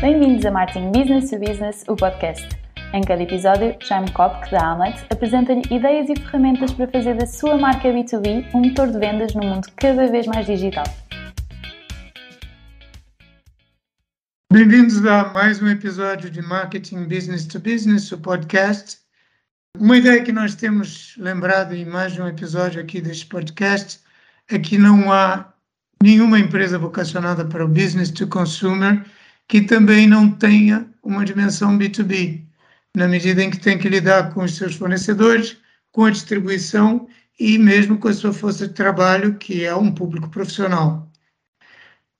Bem-vindos a Marketing Business to Business, o podcast. Em cada episódio, Jaime Kopk, da Amlet, apresenta-lhe ideias e ferramentas para fazer da sua marca B2B um motor de vendas num mundo cada vez mais digital. Bem-vindos a mais um episódio de Marketing Business to Business, o podcast. Uma ideia que nós temos lembrado em mais um episódio aqui deste podcast é que não há nenhuma empresa vocacionada para o business to consumer que também não tenha uma dimensão B2B, na medida em que tem que lidar com os seus fornecedores, com a distribuição e mesmo com a sua força de trabalho, que é um público profissional.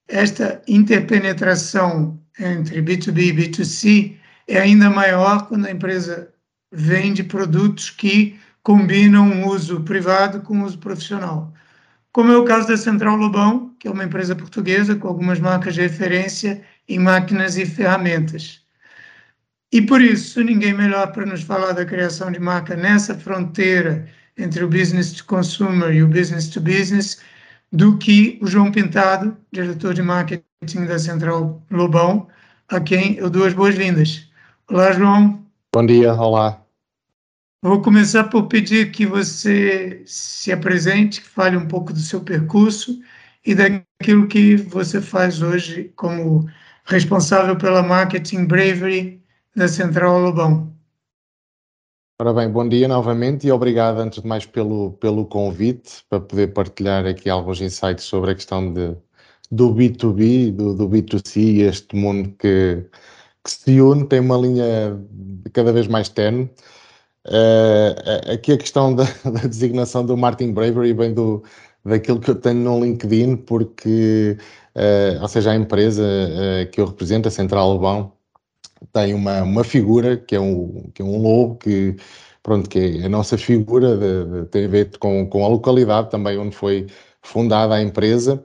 Esta interpenetração entre B2B e B2C é ainda maior quando a empresa vende produtos que combinam o uso privado com o uso profissional como é o caso da Central Lobão, que é uma empresa portuguesa com algumas marcas de referência em máquinas e ferramentas. E por isso, ninguém melhor para nos falar da criação de marca nessa fronteira entre o business to consumer e o business to business do que o João Pintado, diretor de marketing da Central Lobão, a quem eu dou as boas-vindas. Olá, João. Bom dia, olá. Vou começar por pedir que você se apresente, que fale um pouco do seu percurso e daquilo que você faz hoje como responsável pela marketing Bravery da Central Lobão. Ora bem, bom dia novamente e obrigado antes de mais pelo, pelo convite para poder partilhar aqui alguns insights sobre a questão de, do B2B, do, do B2C, este mundo que, que se une, tem uma linha cada vez mais tenue Uh, aqui a questão da, da, designação do Martin Bravery vem do, daquilo que eu tenho no LinkedIn, porque, uh, ou seja, a empresa uh, que eu represento, a Central Lobão, tem uma, uma figura que é um, que é um lobo, que, pronto, que é a nossa figura, de, de, tem a ver com, com a localidade também onde foi fundada a empresa.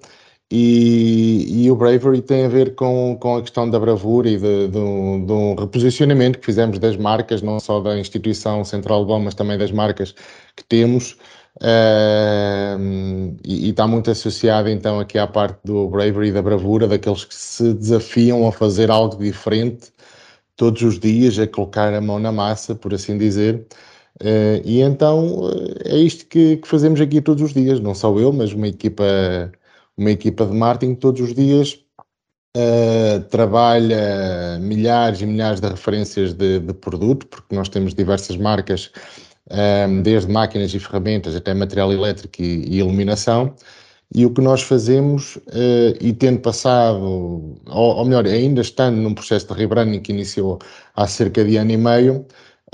E, e, o Bravery tem a ver com, com a questão da bravura e de, de, um, de, um, reposicionamento que fizemos das marcas, não só da instituição Central Bom, mas também das marcas que temos. Uh, e, e, está muito associado então aqui à parte do bravery, da bravura, daqueles que se desafiam a fazer algo diferente todos os dias, a colocar a mão na massa, por assim dizer. Uh, e então é isto que, que, fazemos aqui todos os dias, não só eu, mas uma equipa uma equipa de marketing todos os dias uh, trabalha milhares e milhares de referências de, de produto, porque nós temos diversas marcas, eh, desde máquinas e ferramentas até material elétrico e, iluminação. E o que nós fazemos, uh, e tendo passado, ou, ou, melhor, ainda estando num processo de rebranding que iniciou há cerca de ano e meio,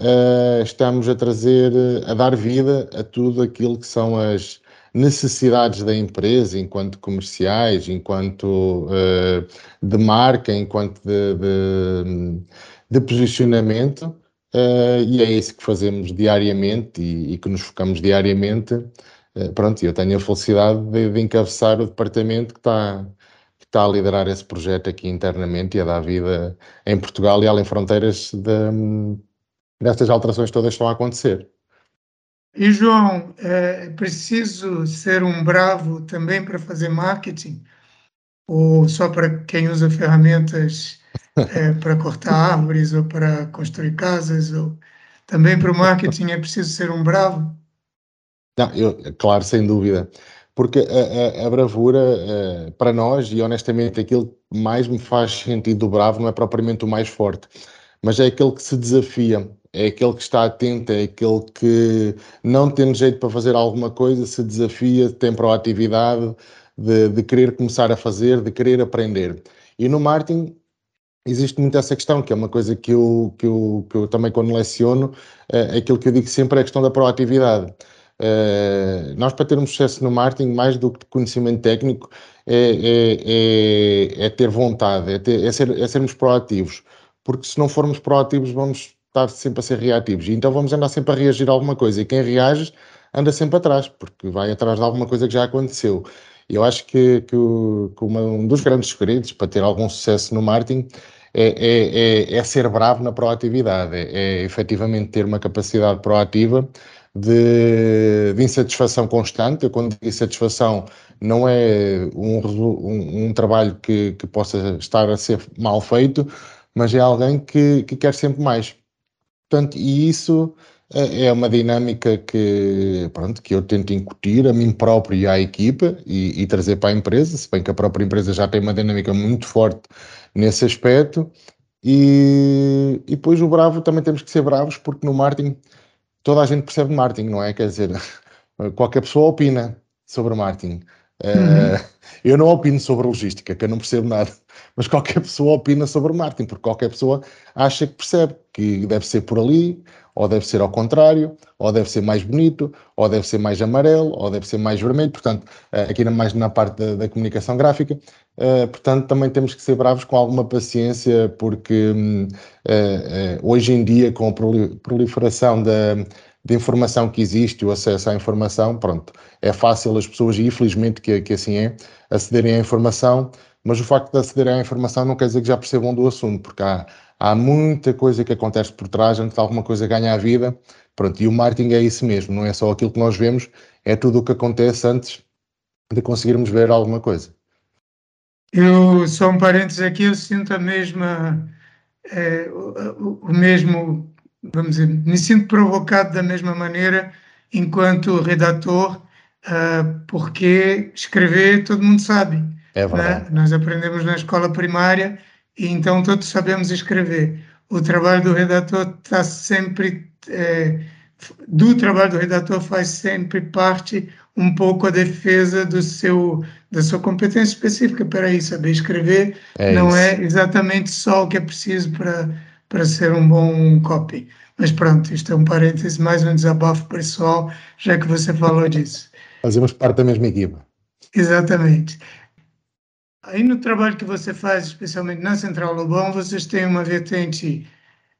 uh, estamos a trazer, a dar vida a tudo aquilo que são as, necessidades da empresa enquanto comerciais, enquanto uh, de marca, enquanto de, de, de posicionamento, uh, e é isso que fazemos diariamente e, e que nos focamos diariamente. Uh, pronto, eu tenho a felicidade de, de encabeçar o departamento que está, que está a liderar esse projeto aqui internamente e a dar vida em Portugal e além fronteiras de, destas alterações todas que estão a acontecer. E, João, é preciso ser um bravo também para fazer marketing? Ou só para quem usa ferramentas é, para cortar árvores ou para construir casas? Ou... Também para o marketing é preciso ser um bravo? Não, eu, claro, sem dúvida. Porque a, a, a bravura, uh, para nós, e honestamente, aquilo que mais me faz sentido do bravo não é propriamente o mais forte, mas é aquele que se desafia é aquele que está atento, é aquele que, não tendo jeito para fazer alguma coisa, se desafia, tem proatividade de, de querer começar a fazer, de querer aprender. E no marketing existe muito essa questão, que é uma coisa que eu, que eu, que eu também quando leciono, é aquilo que eu digo sempre é a questão da proatividade. Uh, nós para termos sucesso no marketing, mais do que conhecimento técnico, é, é, é, é ter vontade, é, ter, é, ser, é sermos proativos, porque se não formos proativos vamos estar sempre a ser reativos. E então vamos andar sempre a reagir a alguma coisa. E quem reage anda sempre atrás, porque vai atrás de alguma coisa que já aconteceu. Eu acho que, que, que uma, um dos grandes segredos para ter algum sucesso no marketing é, é, é, é ser bravo na proatividade, é, é efetivamente ter uma capacidade proativa de, de insatisfação constante. Eu, quando digo insatisfação, não é um, um, um trabalho que, que, possa estar a ser mal feito, mas é alguém que, que quer sempre mais. Portanto, e isso é, é uma dinâmica que, pronto, que eu tento incutir a mim próprio e à equipa e, e, trazer para a empresa, se bem que a própria empresa já tem uma dinâmica muito forte nesse aspecto. E, e depois o bravo também temos que ser bravos, porque no marketing toda a gente percebe marketing, não é? Quer dizer, qualquer pessoa opina sobre marketing. Uhum. Uh, eu não opino sobre logística, que eu não percebo nada, mas qualquer pessoa opina sobre marketing, porque qualquer pessoa acha que percebe que deve ser por ali, ou deve ser ao contrário, ou deve ser mais bonito, ou deve ser mais amarelo, ou deve ser mais vermelho. Portanto, uh, aqui mais na parte da, da comunicação gráfica, uh, portanto, também temos que ser bravos com alguma paciência, porque um, hoje em dia, com a proliferação da de informação que existe, o acesso à informação, pronto, é fácil as pessoas, e infelizmente que, que assim é, acederem à informação, mas o facto de acederem à informação não quer dizer que já percebam do assunto, porque há, há muita coisa que acontece por trás antes de alguma coisa ganhar a vida, pronto, e o marketing é isso mesmo, não é só aquilo que nós vemos, é tudo o que acontece antes de conseguirmos ver alguma coisa. Eu, só um parênteses aqui, eu sinto a mesma, é, o, o mesmo vamos dizer, me sinto provocado da mesma maneira enquanto redator, uh, porque escrever todo mundo sabe. É verdade. Né? Nós aprendemos na escola primária e então todos sabemos escrever. O trabalho do redator está sempre. É, do trabalho do redator faz sempre parte um pouco a defesa do seu da sua competência específica. Peraí, saber escrever é não é exatamente só o que é preciso para para ser um bom copy. Mas pronto, isto é um parêntese, mais um desabafo pessoal, já que você falou disso. Fazemos parte da mesma equipa. Exatamente. Aí no trabalho que você faz, especialmente na Central Lobão, vocês têm uma vertente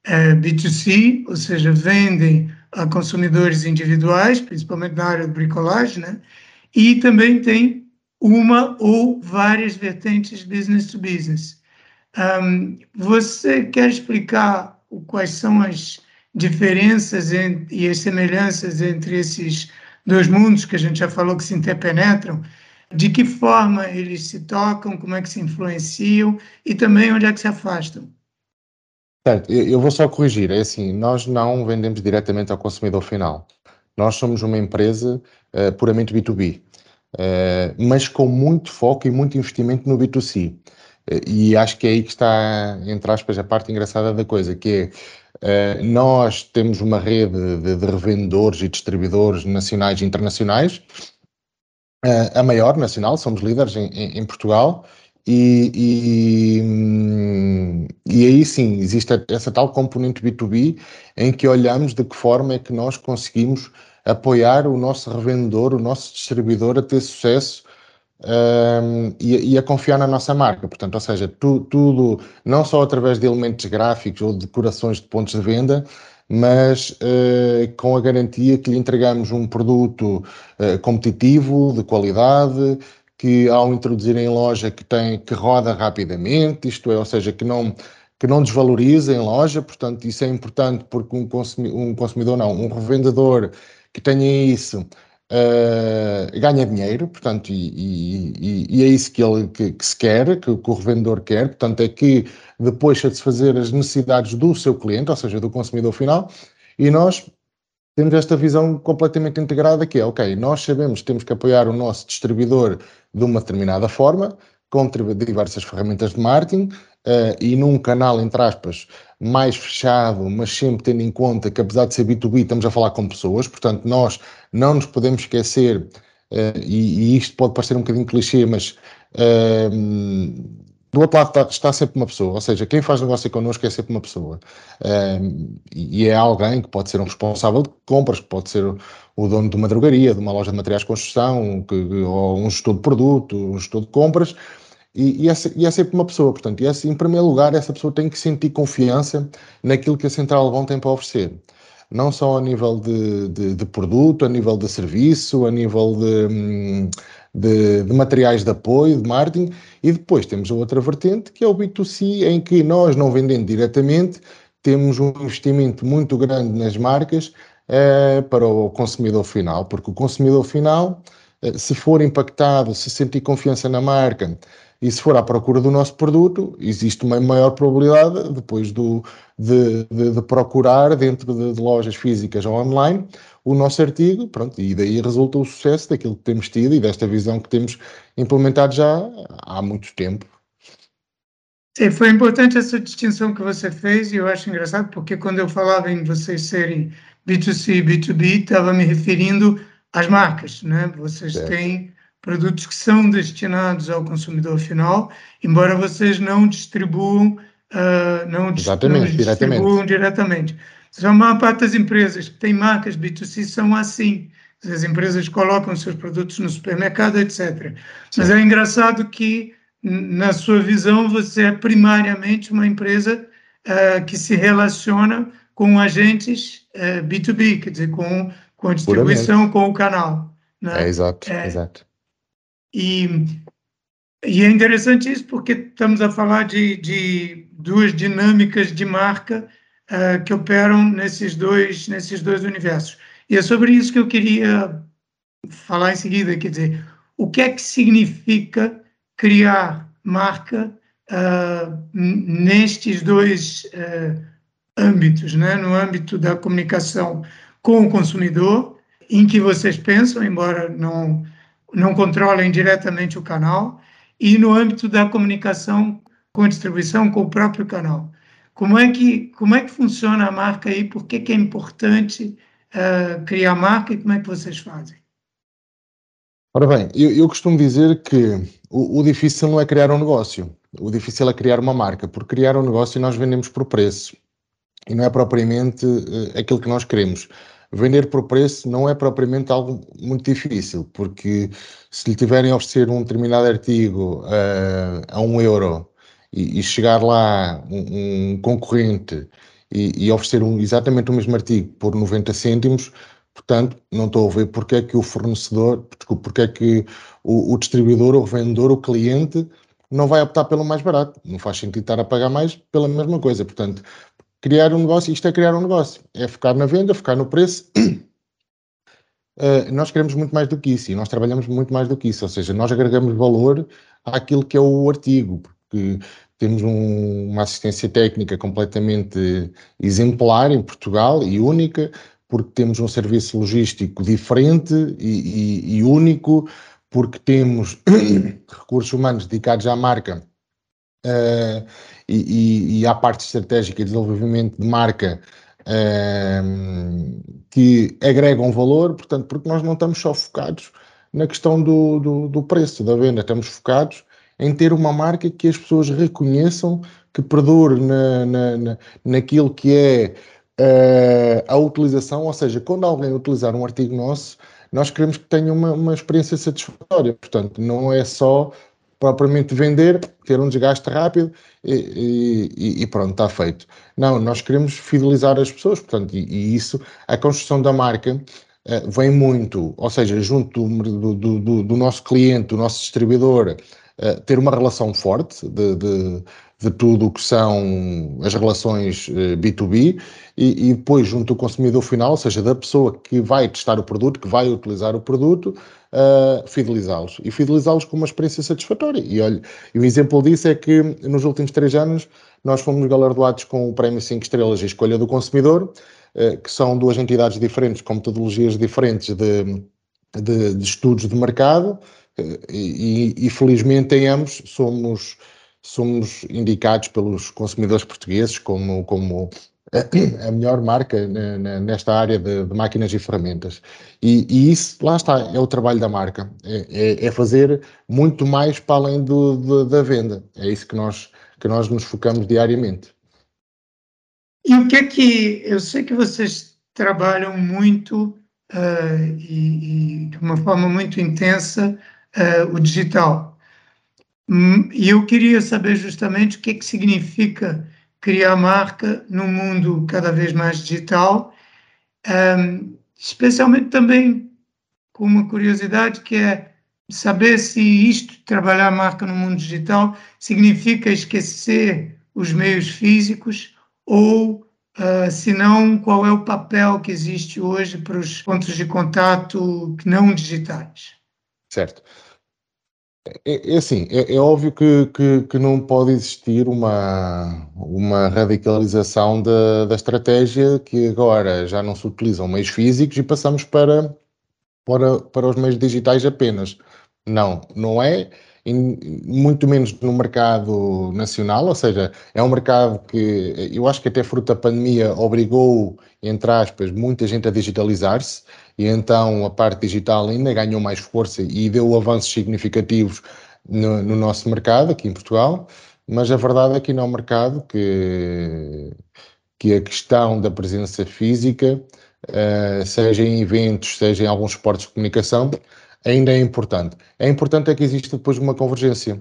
é, B2C, ou seja, vendem a consumidores individuais, principalmente na área de bricolagem, né? E também tem uma ou várias vertentes business to business. Um, você quer explicar quais são as diferenças e as semelhanças entre esses dois mundos que a gente já falou que se interpenetram? De que forma eles se tocam, como é que se influenciam e também onde é que se afastam? Certo, eu vou só corrigir, é assim, nós não vendemos diretamente ao consumidor final. Nós somos uma empresa uh, puramente B2B, uh, eh, mas com muito foco e muito investimento no B2C. E acho que é aí que está, entre aspas, a parte engraçada da coisa, que é uh, nós temos uma rede de, de, revendedores e distribuidores nacionais e internacionais, uh, a maior nacional, somos líderes em, em, em Portugal, e, e, hum, e, aí sim, existe essa tal componente B2B em que olhamos de que forma é que nós conseguimos apoiar o nosso revendedor, o nosso distribuidor a ter sucesso um, e, e, a confiar na nossa marca. Portanto, ou seja, tu, tudo, não só através de elementos gráficos ou decorações de pontos de venda, mas uh, com a garantia que lhe entregamos um produto uh, competitivo, de qualidade, que ao introduzir em loja que tem que roda rapidamente, isto é, ou seja, que não que não desvaloriza em loja, portanto isso é importante porque um consumidor, um consumidor não, um revendedor que tenha isso uh, ganha dinheiro, portanto, e, e, e, é isso que, ele, que, que se quer, que, que, o revendedor quer, portanto, é que depois satisfazer as necessidades do seu cliente, ou seja, do consumidor final, e nós temos esta visão completamente integrada que é, ok, nós sabemos que temos que apoiar o nosso distribuidor de uma determinada forma, com diversas ferramentas de marketing, uh, e num canal, entre aspas, mais fechado, mas sempre tendo em conta que, apesar de ser B2B, estamos a falar com pessoas, portanto, nós não nos podemos esquecer, uh, e, e, isto pode parecer um bocadinho clichê, mas uh, do outro lado está, está, sempre uma pessoa, ou seja, quem faz negócio connosco é sempre uma pessoa. e é alguém que pode ser um responsável de compras, que pode ser o dono de uma drogaria, de uma loja de materiais de construção, que, ou um gestor de produto, um gestor de compras, e, e, é, e, é, sempre uma pessoa, portanto, é, em primeiro lugar, essa pessoa tem que sentir confiança naquilo que a Central Lobão tem para oferecer. Não só a nível de, de, de produto, a nível de serviço, a nível de, de, de, materiais de apoio, de marketing, e depois temos a outra vertente, que é o B2C, em que nós, não vendendo diretamente, temos um investimento muito grande nas marcas uh, para o consumidor final, porque o consumidor final, uh, se for impactado, se sentir confiança na marca e se for à procura do nosso produto, existe uma maior probabilidade depois do, de, de, de procurar dentro de, de, lojas físicas ou online o nosso artigo, pronto, e daí resulta o sucesso daquilo que temos tido e desta visão que temos implementado já há muito tempo. Sim, foi importante essa distinção que você fez e eu acho engraçado porque quando eu falava em vocês serem B2C e B2B, estava me referindo às marcas, né? Vocês certo. têm produtos que são destinados ao consumidor final, embora vocês não distribuam, uh, não, Exatamente, distribuam diretamente. diretamente. A maior parte das empresas que têm marcas B2C são assim. As empresas colocam seus produtos no supermercado, etc. Sim. Mas é engraçado que, na sua visão, você é primariamente uma empresa uh, que se relaciona com agentes uh, ah, B2B, quer dizer, com, com a distribuição, com o canal. Né? É, exato, é, exato. E, e é interessante isso porque estamos a falar de, de duas dinâmicas de marca uh, que operam nesses dois, nesses dois universos. E é sobre isso que eu queria falar em seguida, quer dizer, o que é que significa criar marca uh, nestes dois uh, âmbitos, né? no âmbito da comunicação com o consumidor, em que vocês pensam, embora não não controlem diretamente o canal, e no âmbito da comunicação com a distribuição, com o próprio canal. Como é que, como é que funciona a marca aí? Por que, que é importante uh, criar marca e como é que vocês fazem? Ora bem, eu, eu costumo dizer que o, o, difícil não é criar um negócio, o difícil é criar uma marca, porque criar um negócio nós vendemos por preço e não é propriamente uh, aquilo que nós queremos vender por preço não é propriamente algo muito difícil, porque se lhe tiverem a oferecer um determinado artigo uh, a um euro e, e chegar lá um, um concorrente e, e, oferecer um, exatamente o mesmo artigo por 90 cêntimos, portanto, não estou a ver porque é que o fornecedor, desculpe, porque é que o, o distribuidor, o vendedor, o cliente não vai optar pelo mais barato. Não faz sentido estar a pagar mais pela mesma coisa. Portanto, criar um negócio, isto é criar um negócio, é focar na venda, focar no preço. Uh, nós queremos muito mais do que isso e nós trabalhamos muito mais do que isso, ou seja, nós agregamos valor àquilo que é o artigo, porque temos um, uma assistência técnica completamente exemplar em Portugal e única, porque temos um serviço logístico diferente e, e, e único, porque temos recursos humanos dedicados à marca uh, e, e, à parte estratégica e desenvolvimento de marca uh, que agregam valor, portanto, porque nós não estamos só focados na questão do, do, do, preço da venda, estamos focados em ter uma marca que as pessoas reconheçam, que perdure na, na, na, naquilo que é uh, a utilização, ou seja, quando alguém utilizar um artigo nosso, nós queremos que tenha uma, uma experiência satisfatória, portanto, não é só propriamente vender, ter um desgaste rápido e, e, e, pronto, está feito. Não, nós queremos fidelizar as pessoas, portanto, e, e isso, a construção da marca uh, vem muito, ou seja, junto do, do, do, do nosso cliente, do nosso distribuidor, uh, ter uma relação forte de, de, de tudo o que são as relações uh, B2B e, e depois junto do consumidor final, ou seja, da pessoa que vai testar o produto, que vai utilizar o produto, uh, fidelizá-los e fidelizá-los com uma experiência satisfatória. E olha, e um exemplo disso é que nos últimos três anos nós fomos galardoados com o Prémio 5 Estrelas e Escolha do Consumidor, que são duas entidades diferentes, com metodologias diferentes de, de, de estudos de mercado, e, e, felizmente em ambos somos somos indicados pelos consumidores portugueses como, como a melhor marca nesta área de, de máquinas e ferramentas. E, e, isso, lá está, é o trabalho da marca, é, é, é fazer muito mais para além do, do, da venda. É isso que nós, que nós nos focamos diariamente. E o que é que, eu sei que vocês trabalham muito uh, e, e, de uma forma muito intensa uh, o digital. Hum, e eu queria saber justamente o que é que significa criar marca num mundo cada vez mais digital, um, especialmente também com uma curiosidade que é saber se isto, trabalhar marca no mundo digital, significa esquecer os meios físicos ou Uh, se não, qual é o papel que existe hoje para os pontos de contato não digitais? Certo. É, é assim, é, é óbvio que, que, que, não pode existir uma, uma radicalização da, da estratégia que agora já não se utilizam meios físicos e passamos para, para, para os meios digitais apenas. Não, não é muito menos no mercado nacional, ou seja, é um mercado que eu acho que até fruto da pandemia obrigou, entre aspas, muita gente a digitalizar-se e então a parte digital ainda ganhou mais força e deu avanços significativos no, no nosso mercado aqui em Portugal, mas a verdade é que não é um mercado que, que a questão da presença física, uh, seja em eventos, seja em alguns esportes de comunicação, ainda é importante. É importante é que exista depois uma convergência.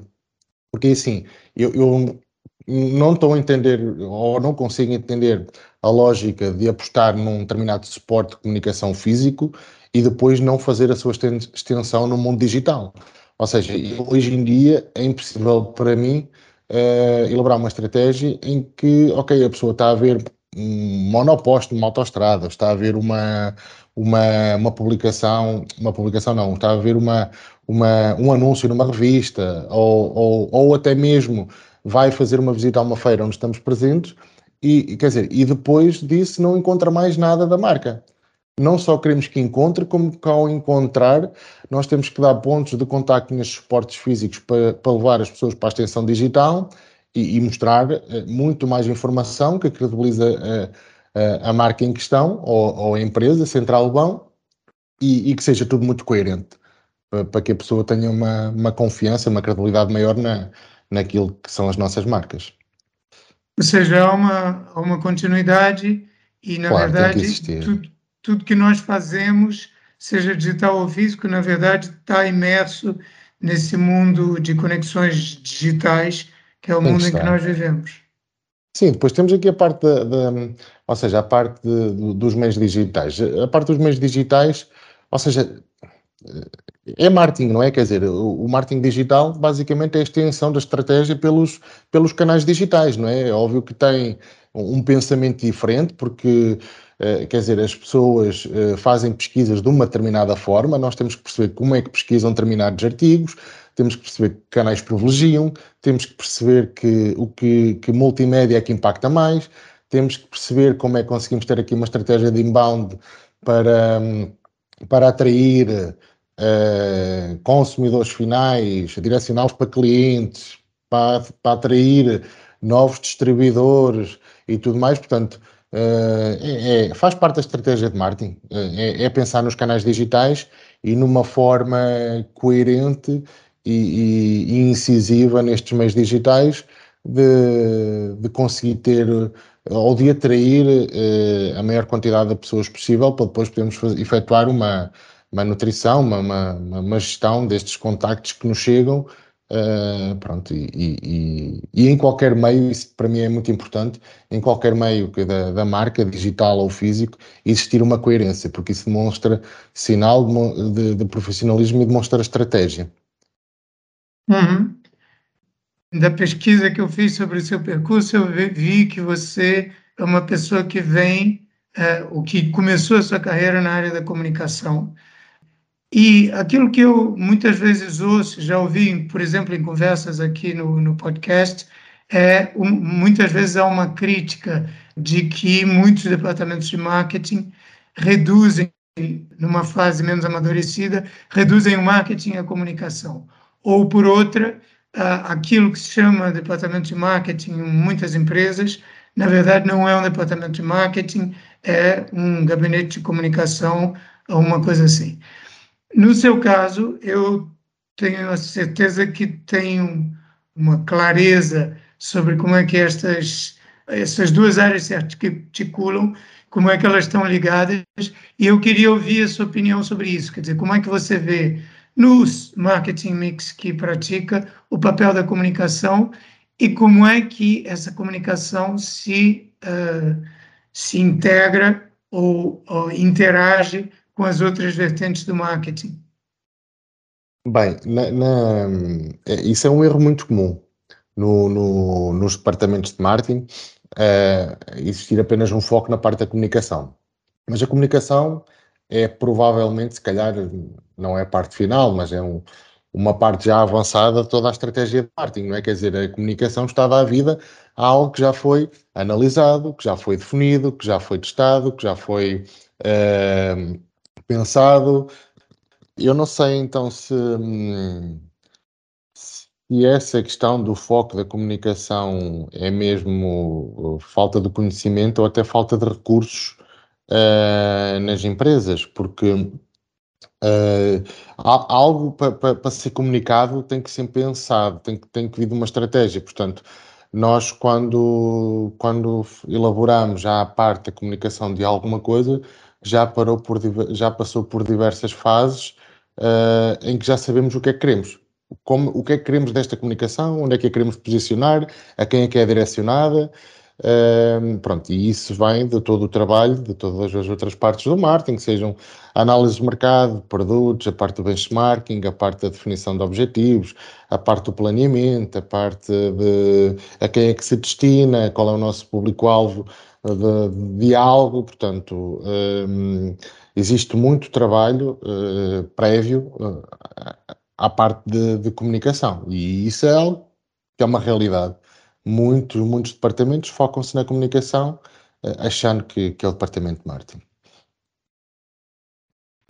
Porque assim, eu, eu não estou a entender ou não consigo entender a lógica de apostar num determinado suporte de comunicação físico e depois não fazer a sua extensão no mundo digital. Ou seja, hoje em dia é impossível para mim uh, elaborar uma estratégia em que, ok, a pessoa está a ver um monoposto numa autostrada, está a ver uma, uma, uma publicação, uma publicação não, está a ver uma, uma, um anúncio numa revista ou, ou, ou até mesmo vai fazer uma visita a uma feira onde estamos presentes e, quer dizer, e depois disso não encontra mais nada da marca. Não só queremos que encontre, como que ao encontrar, nós temos que dar pontos de contacto nestes suportes físicos para, para levar as pessoas para a extensão digital e, e mostrar uh, muito mais informação que credibiliza uh, a marca em questão ou, ou a empresa, Central Bão, e, e, que seja tudo muito coerente, para, que a pessoa tenha uma, uma confiança, uma credibilidade maior na, naquilo que são as nossas marcas. Ou seja, há uma, há uma continuidade e, na claro, verdade, tudo, tudo que nós fazemos, seja digital ou físico, na verdade, está imerso nesse mundo de conexões digitais, que é o Tem mundo que em que nós vivemos. Sim, depois temos aqui a parte da, da ou seja, a parte de, dos meios digitais. A parte dos meios digitais, ou seja, é marketing, não é? Quer dizer, o, o marketing digital basicamente é a extensão da estratégia pelos, pelos canais digitais, não é? É óbvio que tem um pensamento diferente, porque, eh, quer dizer, as pessoas eh, fazem pesquisas de uma determinada forma, nós temos que perceber como é que pesquisam determinados artigos, temos que perceber que canais privilegiam, temos que perceber que o que, que multimédia é que impacta mais, temos que perceber como é que conseguimos ter aqui uma estratégia de inbound para, para atrair uh, consumidores finais, direcioná-los para clientes, para, para atrair novos distribuidores e tudo mais. Portanto, uh, é, é, faz parte da estratégia de marketing, é, é pensar nos canais digitais e numa forma coerente e, e, e incisiva nestes meios digitais de, de conseguir ter ou de atrair eh, a maior quantidade de pessoas possível para depois podermos efetuar uma, uma nutrição, uma, uma, uma, gestão destes contactos que nos chegam. Uh, pronto, e, e, e, em qualquer meio, isso para mim é muito importante, em qualquer meio que da, da marca, digital ou físico, existir uma coerência, porque isso demonstra sinal de, de, de profissionalismo e demonstra estratégia. Uhum. Da pesquisa que eu fiz sobre o seu percurso, eu vi que você é uma pessoa que vem, é, o que começou a sua carreira na área da comunicação. E aquilo que eu muitas vezes ouço, já ouvi, por exemplo, em conversas aqui no, no podcast, é um, muitas vezes há uma crítica de que muitos departamentos de marketing reduzem, numa fase menos amadurecida, reduzem o marketing a comunicação ou por outra, aquilo que se chama departamento de marketing em muitas empresas, na verdade não é um departamento de marketing, é um gabinete de comunicação ou uma coisa assim. No seu caso, eu tenho a certeza que tenho uma clareza sobre como é que estas essas duas áreas se articulam, como é que elas estão ligadas, e eu queria ouvir a sua opinião sobre isso, quer dizer, como é que você vê no marketing mix que pratica o papel da comunicação e como é que essa comunicação se, uh, se integra ou, ou, interage com as outras vertentes do marketing? Bem, na, na, é, isso é um erro muito comum no, no, nos departamentos de marketing, uh, existir apenas um foco na parte da comunicação. Mas a comunicação é provavelmente, se calhar, não é a parte final, mas é um, uma parte já avançada de toda a estratégia de marketing, não é? Quer dizer, a comunicação está à vida a algo que já foi analisado, que já foi definido, que já foi testado, que já foi uh, pensado. Eu não sei então se, se essa questão do foco da comunicação é mesmo falta de conhecimento ou até falta de recursos uh, nas empresas, porque Uh, algo para pa, pa ser comunicado tem que ser pensado, tem que, tem que vir de uma estratégia. Portanto, nós, quando, quando elaboramos já a parte da comunicação de alguma coisa, já, parou por, já passou por diversas fases uh, em que já sabemos o que é que queremos. Como, o que é que queremos desta comunicação, onde é que a queremos posicionar, a quem é que é direcionada. Pronto, e isso vem de todo o trabalho de todas as outras partes do marketing, sejam análise de mercado, produtos, a parte do benchmarking, a parte da definição de objetivos, a parte do planeamento, a parte de a quem é que se destina, qual é o nosso público-alvo de, de diálogo, portanto, um, existe muito trabalho uh, prévio uh, à parte de, de comunicação. E isso é algo que é uma realidade muitos, muitos departamentos focam-se na comunicação, eh, achando que, que é o departamento de marketing.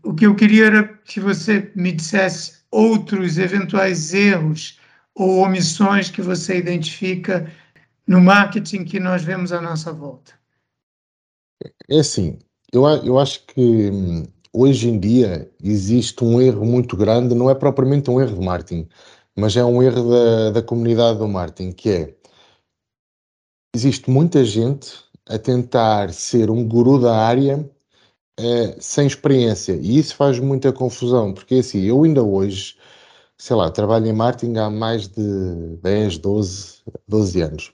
O que eu queria era que você me dissesse outros eventuais erros ou omissões que você identifica no marketing que nós vemos à nossa volta. É assim, eu, eu acho que hum, hoje em dia existe um erro muito grande, não é propriamente um erro de marketing, mas é um erro da, da comunidade do marketing, que é existe muita gente a tentar ser um guru da área eh, sem experiência e isso faz muita confusão, porque assim, eu ainda hoje, sei lá, trabalho em marketing há mais de 10, 12, 12 anos.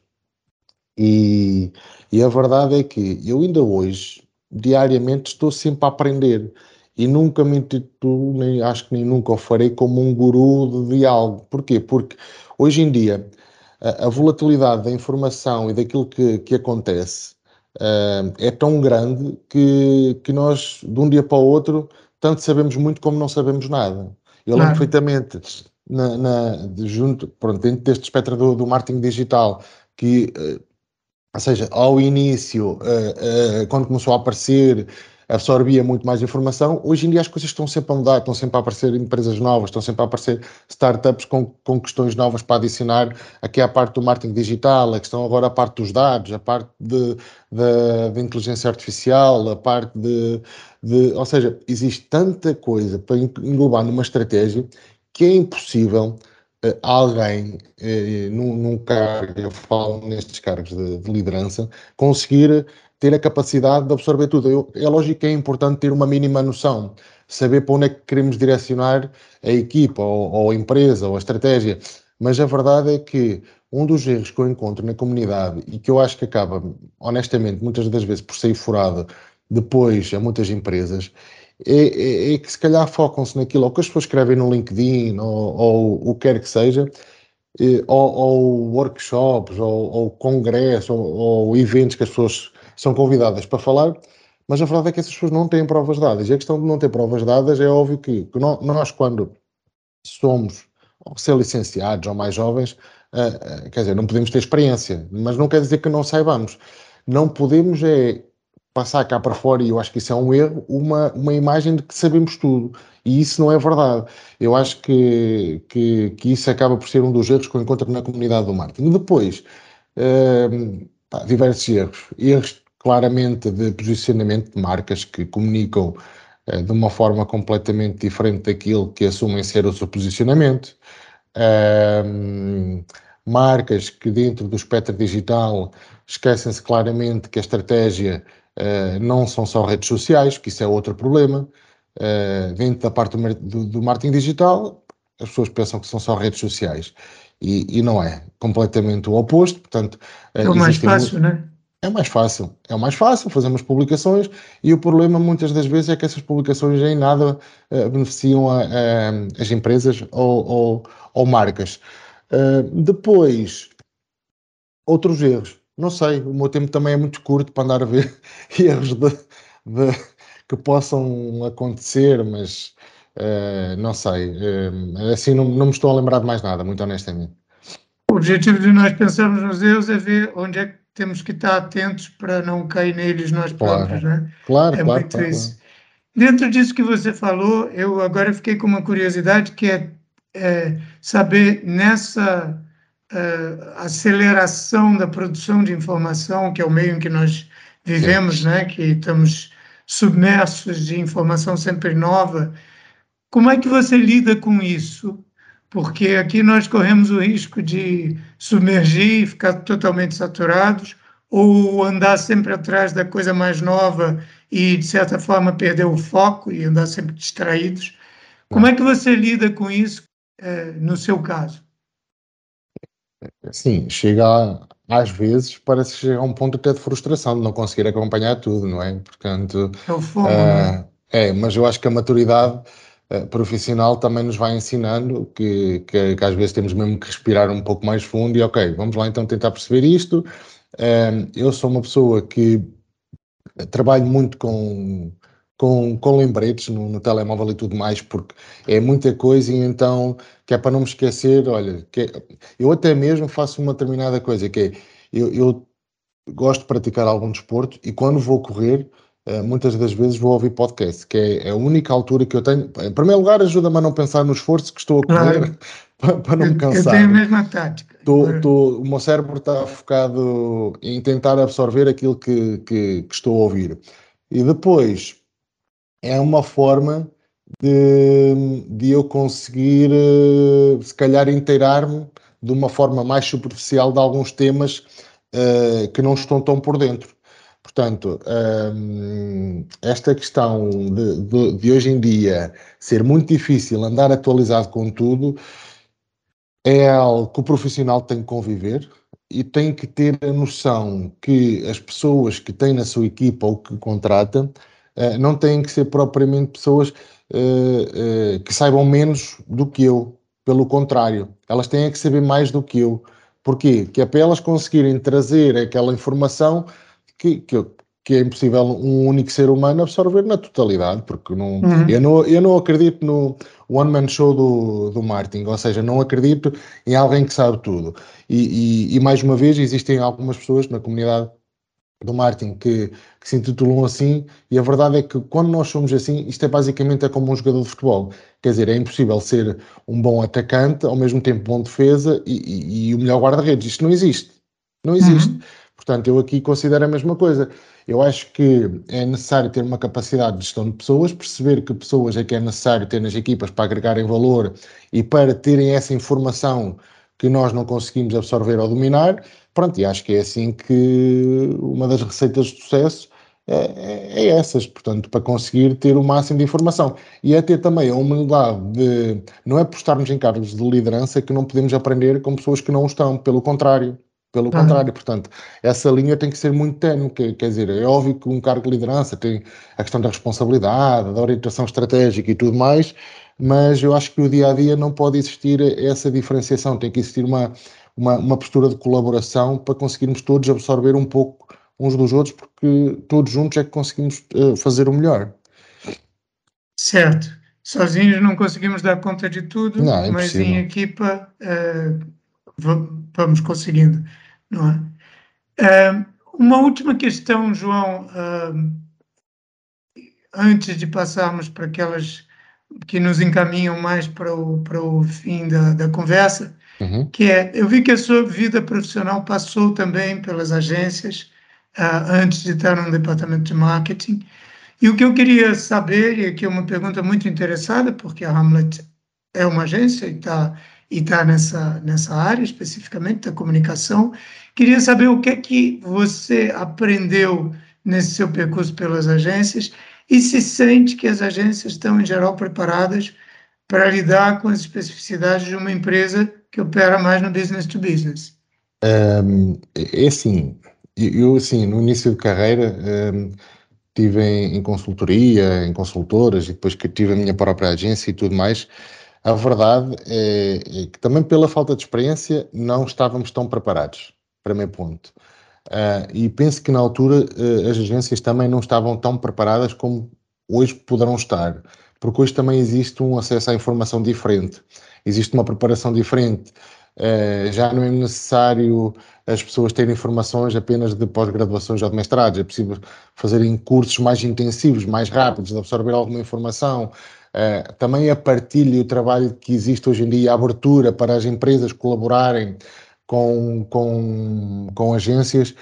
E, e a verdade é que eu ainda hoje, diariamente, estou sempre a aprender e nunca me intitulo, nem acho que nem nunca o farei como um guru de algo. Porquê? Porque hoje em dia a, volatilidade da informação e daquilo que, que acontece uh, é tão grande que, que nós, de um dia para o outro, tanto sabemos muito como não sabemos nada. Eu lembro perfeitamente, na, na, junto, pronto, dentro deste espectro do, do marketing digital, que, uh, ou seja, ao início, uh, quando começou a aparecer absorvia muito mais informação. Hoje em dia as coisas estão sempre a mudar, estão sempre a aparecer empresas novas, estão sempre a aparecer startups com, com questões novas para adicionar aqui à parte do marketing digital, a questão agora a parte dos dados, a parte de, de, de inteligência artificial, a parte de, de, Ou seja, existe tanta coisa para englobar numa estratégia que é impossível uh, alguém uh, num, num cargo, eu falo nestes cargos de, de liderança, conseguir ter a capacidade de absorver tudo. Eu, é lógico que é importante ter uma mínima noção, saber para onde é que queremos direcionar a equipa, ou, ou a empresa, ou a estratégia. Mas a verdade é que um dos erros que eu encontro na comunidade e que eu acho que acaba, honestamente, muitas das vezes por sair furado depois a muitas empresas, é, é, é que se calhar focam-se naquilo, ou que as pessoas escrevem no LinkedIn, ou, ou o que quer que seja, ou, ou workshops, ou, ou congressos, ou, ou eventos que as pessoas são convidadas para falar, mas a verdade é que essas pessoas não têm provas dadas. E a questão de não ter provas dadas é óbvio que, que nós, quando somos ou ser licenciados ou mais jovens, uh, uh, quer dizer, não podemos ter experiência, mas não quer dizer que não saibamos. Não podemos é passar cá para fora, e eu acho que isso é um erro, uma, uma imagem de que sabemos tudo. E isso não é verdade. Eu acho que, que, que isso acaba por ser um dos erros que eu encontro na comunidade do marketing. Depois, uh, pá, diversos erros. Erros claramente de posicionamento de marcas que comunicam eh, de uma forma completamente diferente daquilo que assumem ser o seu posicionamento. marcas que dentro do espectro digital esquecem-se claramente que a estratégia uh, não são só redes sociais, que isso é outro problema. Uh, dentro da parte do, do, marketing digital, as pessoas pensam que são só redes sociais e, e não é completamente o oposto. Portanto, é o mais fácil, né? É mais fácil, é mais fácil, fazemos publicações e o problema muitas das vezes é que essas publicações em nada uh, beneficiam a, a, as empresas ou, ou, ou marcas. Uh, depois, outros erros. não sei, o meu tempo também é muito curto para andar a ver erros de, de, que possam acontecer, mas uh, não sei, uh, assim não, não me estou a lembrar de mais nada, muito honestamente. O objetivo de nós pensarmos nos erros é ver onde é que temos que estar atentos para não cair neles nós próprios, claro. né? Claro, é claro, muito claro, isso. Dentro disso que você falou, eu agora fiquei com uma curiosidade que é, é saber nessa uh, aceleração da produção de informação, que é o meio em que nós vivemos, Sim. né, que estamos submersos de informação sempre nova, como é que você lida com isso? Porque aqui nós corremos o risco de submergir e ficar totalmente saturados, ou andar sempre atrás da coisa mais nova e, de certa forma, perder o foco e andar sempre distraídos. Como é que você lida com isso é, no seu caso? Sim, chega às vezes, parece que chega a um ponto até de frustração de não conseguir acompanhar tudo, não é? Portanto, é o fogo, uh, é? é? mas eu acho que a maturidade uh, profissional também nos vai ensinando que, que, que, às vezes temos mesmo que respirar um pouco mais fundo e ok, vamos lá então tentar perceber isto. Uh, eu sou uma pessoa que trabalho muito com com, com lembretes no, no, telemóvel e tudo mais, porque é muita coisa e então, que é para não me esquecer, olha, que é, eu até mesmo faço uma determinada coisa, que é, eu, eu gosto de praticar algum desporto e quando vou correr, muitas das vezes vou ouvir podcast, que é, é, a única altura que eu tenho, em primeiro lugar ajuda-me a não pensar no esforço que estou a correr, claro. para, para, não me cansar. Eu tenho a mesma tática. Tô, tô, o meu cérebro está focado em tentar absorver aquilo que, que, que estou a ouvir. E depois, é uma forma de, de eu conseguir, uh, se calhar, inteirar-me de uma forma mais superficial de alguns temas uh, que não estão tão por dentro. Portanto, um, ehm, esta questão de, de, de, hoje em dia ser muito difícil andar atualizado com tudo é algo que o profissional tem que conviver e tem que ter a noção que as pessoas que têm na sua equipa ou que contrata uh, não têm que ser propriamente pessoas uh, uh, que saibam menos do que eu. Pelo contrário, elas têm que saber mais do que eu. Porquê? Que é para elas conseguirem trazer aquela informação que, que, que é impossível um único ser humano absorver na totalidade, porque não, uhum. eu, não, eu não acredito no one-man show do, do marketing, ou seja, não acredito em alguém que sabe tudo. E, e, e mais uma vez, existem algumas pessoas na comunidade do marketing que, que, se intitulam assim, e a verdade é que quando nós somos assim, isto é basicamente é como um jogador de futebol. Quer dizer, é impossível ser um bom atacante, ao mesmo tempo bom defesa e, e, e o melhor guarda-redes. Isto não existe. Não existe. Uhum. Portanto, eu aqui considero a mesma coisa. Eu acho que é necessário ter uma capacidade de gestão de pessoas, perceber que pessoas é que é necessário ter nas equipas para agregarem valor e para terem essa informação que nós não conseguimos absorver ou dominar Pronto, e acho que é assim que uma das receitas de sucesso é, é, é, essas, portanto, para conseguir ter o máximo de informação. E é ter também a humildade de, não é por estarmos em cargos de liderança que não podemos aprender com pessoas que não estão, pelo contrário. Pelo ah. contrário, portanto, essa linha tem que ser muito tenue, quer, dizer, é óbvio que um cargo de liderança tem a questão da responsabilidade, da orientação estratégica e tudo mais, mas eu acho que o dia a dia não pode existir essa diferenciação, tem que existir uma, uma, uma postura de colaboração para conseguirmos todos absorver um pouco uns dos outros, porque todos juntos é que conseguimos uh, fazer o melhor. Certo. Sozinhos não conseguimos dar conta de tudo, não, é mas em equipa uh, vamos conseguindo, é? Uma última questão, João, antes de passarmos para aquelas que nos encaminham mais para o, para o fim da, da conversa, Uhum. Que é, eu vi que a sua vida profissional passou também pelas agências uh, antes de estar no departamento de marketing. E o que eu queria saber, e aqui é uma pergunta muito interessada, porque a Hamlet é uma agência e está e tá nessa, nessa área especificamente da comunicação, queria saber o que é que você aprendeu nesse seu percurso pelas agências e se sente que as agências estão, em geral, preparadas para lidar com as especificidades de uma empresa que opera mais no business to business? Um, é assim, eu assim, no início de carreira um, tive em, em, consultoria, em consultoras e depois que tive a minha própria agência e tudo mais. A verdade é, é que também pela falta de experiência não estávamos tão preparados, primeiro ponto. Uh, e penso que na altura uh, as agências também não estavam tão preparadas como hoje poderão estar, porque hoje também existe um acesso à informação diferente, existe uma preparação diferente. Uh, já não é necessário as pessoas terem informações apenas de pós-graduações ou de mestrados, é possível fazerem cursos mais intensivos, mais rápidos, de absorver alguma informação. também a partilha e o trabalho que existe hoje em dia, a abertura para as empresas colaborarem com, com, com agências.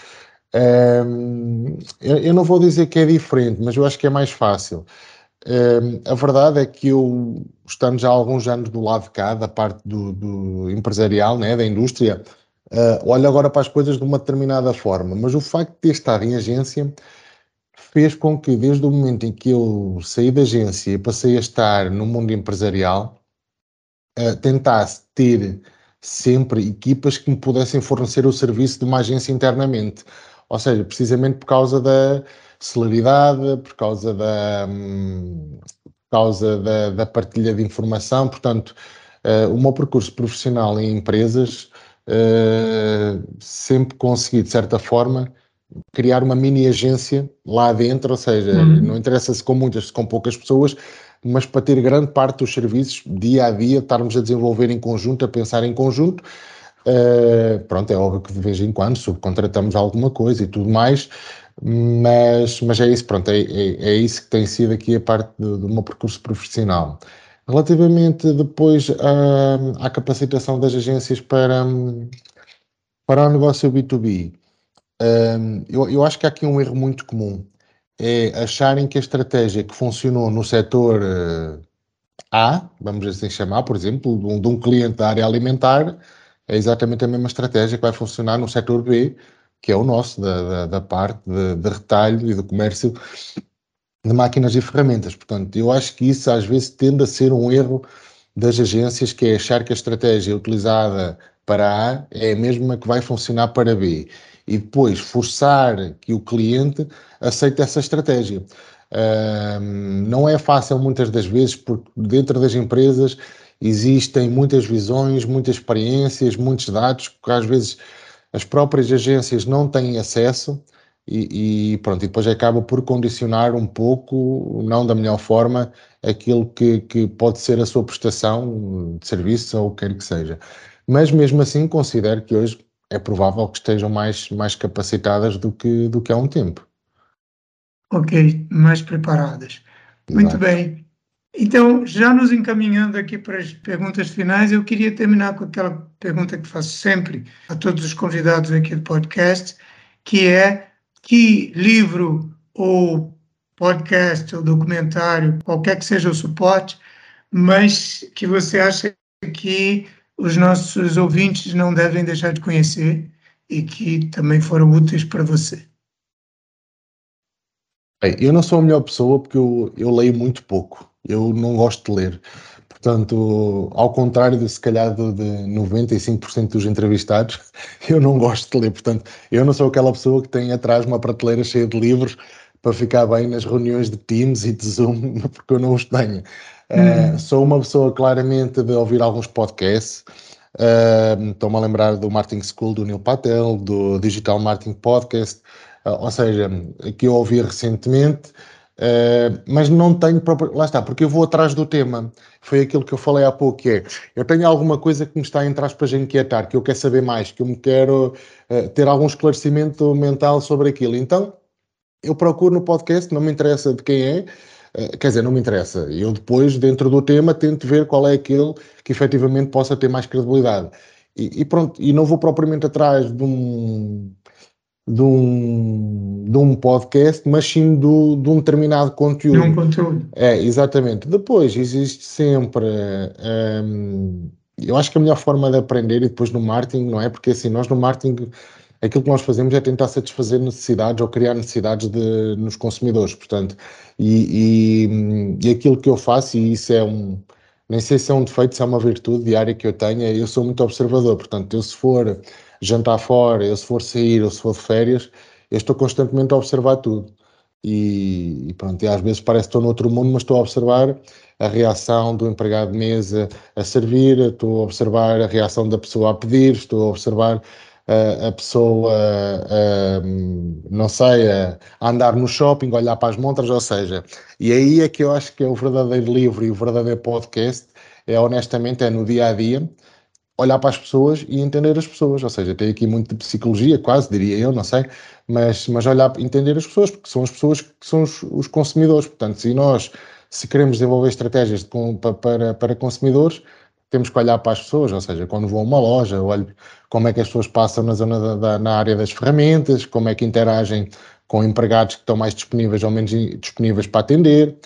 Um, eu, eu, não vou dizer que é diferente, mas eu acho que é mais fácil. Um, a verdade é que eu, estando já há alguns anos do lado de cá, da parte do, do empresarial, né, da indústria, uh, olho agora para as coisas de uma determinada forma, mas o facto de ter estado em agência fez com que, desde o momento em que eu saí da agência e passei a estar no mundo empresarial, uh, tentasse ter sempre equipas que me pudessem fornecer o serviço de uma agência internamente. Ou seja, precisamente por causa da celeridade, por causa da, hum, por causa da, da partilha de informação. Portanto, uh, o meu percurso profissional em empresas uh, sempre consegui, de certa forma, criar uma mini agência lá dentro, ou seja, uhum. não interessa se com muitas, se com poucas pessoas, mas para ter grande parte dos serviços, dia a dia, estarmos a desenvolver em conjunto, a pensar em conjunto. Uh, pronto, é óbvio que de vez em quando subcontratamos alguma coisa e tudo mais, mas, mas é isso, pronto, é, é, é isso que tem sido aqui a parte do, do meu percurso profissional. Relativamente depois à, à capacitação das agências para, para o negócio B2B, um, eh, eu, eu acho que há aqui um erro muito comum é acharem que a estratégia que funcionou no setor uh, A, vamos assim chamar, por exemplo, de um, de um, cliente da área alimentar, é exatamente a mesma estratégia que vai funcionar no setor B, que é o nosso, da, da, da parte de, de retalho e do comércio de máquinas e ferramentas. Portanto, eu acho que isso às vezes tende a ser um erro das agências, que é achar que a estratégia utilizada para A é a mesma que vai funcionar para B e depois forçar que o cliente aceite essa estratégia. não é fácil muitas das vezes, porque dentro das empresas existem muitas visões, muitas experiências, muitos dados que às vezes as próprias agências não têm acesso e, e, pronto, e depois acaba por condicionar um pouco, não da melhor forma, aquilo que, que pode ser a sua prestação de serviço ou o que quer que seja. Mas mesmo assim considero que hoje é provável que estejam mais, mais capacitadas do que, do que há um tempo. Ok, mais preparadas. Exato. Muito bem. Então, já nos encaminhando aqui para as perguntas finais, eu queria terminar com aquela pergunta que faço sempre a todos os convidados aqui do podcast, que é que livro ou podcast ou documentário, qualquer que seja o suporte, mas que você acha que os nossos ouvintes não devem deixar de conhecer e que também foram úteis para você? Eu não sou a melhor pessoa porque eu, eu leio muito pouco, eu não gosto de ler. Portanto, ao contrário de se calhar de, de 95% dos entrevistados, eu não gosto de ler. Portanto, eu não sou aquela pessoa que tem atrás uma prateleira cheia de livros para ficar bem nas reuniões de Teams e de Zoom, porque eu não os tenho. Uh, sou uma pessoa claramente de ouvir alguns podcasts. Uh, Estou-me a lembrar do Marketing School do Neil Patel, do Digital Marketing Podcast, uh, ou seja, que eu ouvi recentemente, mas não tenho próprio. Lá está, porque eu vou atrás do tema. Foi aquilo que eu falei há pouco, que é, eu tenho alguma coisa que me está, entre aspas, a inquietar, que eu quero saber mais, que eu me quero ter algum esclarecimento mental sobre aquilo. Então, eu procuro no podcast, não me interessa de quem é, eh, quer dizer, não me interessa. Eu depois, dentro do tema, tento ver qual é aquele que efetivamente possa ter mais credibilidade. E, e pronto, e não vou propriamente atrás de um, de um, de um podcast, mas sim do, de um determinado conteúdo. De um conteúdo. É, exatamente. Depois existe sempre. Hum, eu acho que a melhor forma de aprender, e depois no marketing, não é? Porque assim, nós no marketing aquilo que nós fazemos é tentar satisfazer necessidades ou criar necessidades de, nos consumidores, portanto, e, e, e, aquilo que eu faço, e isso é um, nem sei se é um defeito, se é uma virtude diária que eu tenho, é eu sou muito observador, portanto, eu se for jantar fora, eu se for sair, ou se for de férias, eu estou constantemente a observar tudo. E, e pronto, e às vezes parece que estou noutro mundo, mas estou a observar a reação do empregado de mesa a servir, estou a observar a reação da pessoa a pedir, estou a observar a, pessoa, a, não sei, a, andar no shopping, olhar para as montras, ou seja, e aí é que eu acho que é o verdadeiro livro e o verdadeiro podcast, é honestamente, é no dia a dia, olhar para as pessoas e entender as pessoas, ou seja, tem aqui muito de psicologia, quase, diria eu, não sei, mas, mas olhar, entender as pessoas, porque são as pessoas que são os, os consumidores, portanto, se nós, se queremos desenvolver estratégias de, para, para consumidores, temos que olhar para as pessoas, ou seja, quando vou a uma loja, olho como é que as pessoas passam na zona da, da, na área das ferramentas, como é que interagem com empregados que estão mais disponíveis ou menos disponíveis para atender.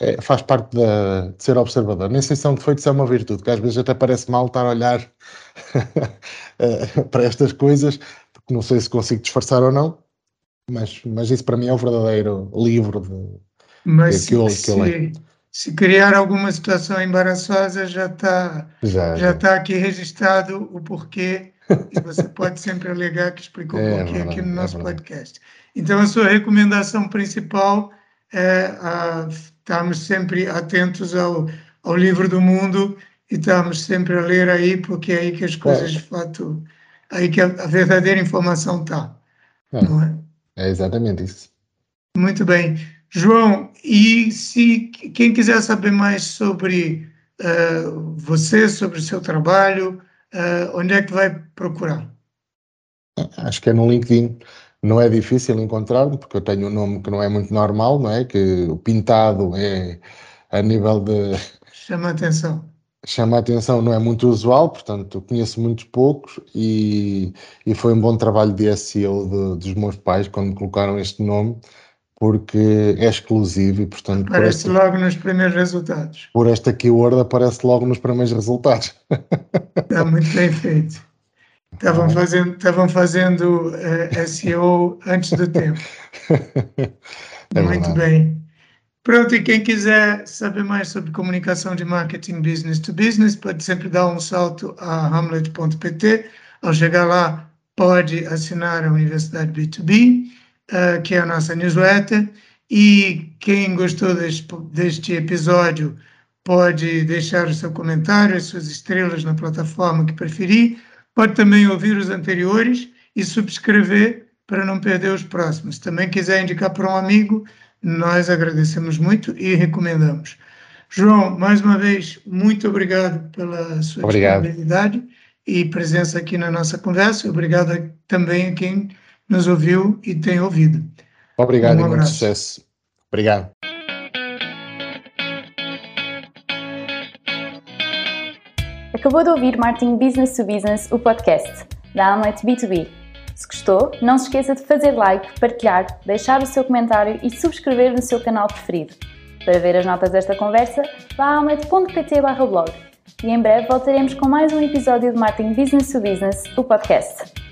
É, faz parte de, de, ser observador. Nem sei se é um defeito, se é uma virtude, que às vezes até parece mal estar a olhar eh, para estas coisas, porque não sei se consigo disfarçar ou não, mas, mas isso para mim é o verdadeiro livro de, mas que, se, que eu leio se criar alguma situação embaraçosa, já está já, tá aqui registrado o porquê e você pode sempre alegar que explicou o é, porquê aqui no é nosso é podcast. Então, a sua recomendação principal é a, estarmos sempre atentos ao, ao livro do mundo e estarmos sempre a ler aí, porque é aí que as coisas, é. de fato, aí que a, a verdadeira informação está. É. É? é exatamente isso. Muito bem. João, e se quem quiser saber mais sobre uh, você, sobre o seu trabalho, uh, onde é que vai procurar? Acho que é no LinkedIn. Não é difícil encontrar-me, porque eu tenho um nome que não é muito normal, não é? Que o pintado é a nível de. Chama a atenção. Chama a atenção, não é muito usual, portanto, conheço muitos poucos e, e foi um bom trabalho de SEO de, dos meus pais quando me colocaram este nome porque é exclusivo e, portanto. Aparece esta, logo nos primeiros resultados. Por esta keyword aparece logo nos primeiros resultados. Está muito bem feito. Estavam fazendo, estavam fazendo uh, eh, SEO antes do tempo. É muito bem. Pronto, e quem quiser saber mais sobre comunicação de marketing business to business, pode sempre dar um salto a hamlet.pt. Ao chegar lá, pode assinar a Universidade B2B uh, que é a nossa newsletter. E quem gostou deste, deste episódio pode deixar o seu comentário, as suas estrelas na plataforma que preferir. Pode também ouvir os anteriores e subscrever para não perder os próximos. Também quiser indicar para um amigo, nós agradecemos muito e recomendamos. João, mais uma vez, muito obrigado pela sua obrigado. disponibilidade e presença aqui na nossa conversa. Obrigado também a quem nos ouviu e tem ouvido. Obrigado um e muito sucesso. Obrigado. Acabou de ouvir Martin Business to Business, o podcast da Amlet B2B. Se gostou, não se esqueça de fazer like, partilhar, deixar o seu comentário e subscrever no seu canal preferido. Para ver as notas desta conversa, vá a amlet.pt blog. E em breve voltaremos com mais um episódio de Martin Business to Business, o podcast.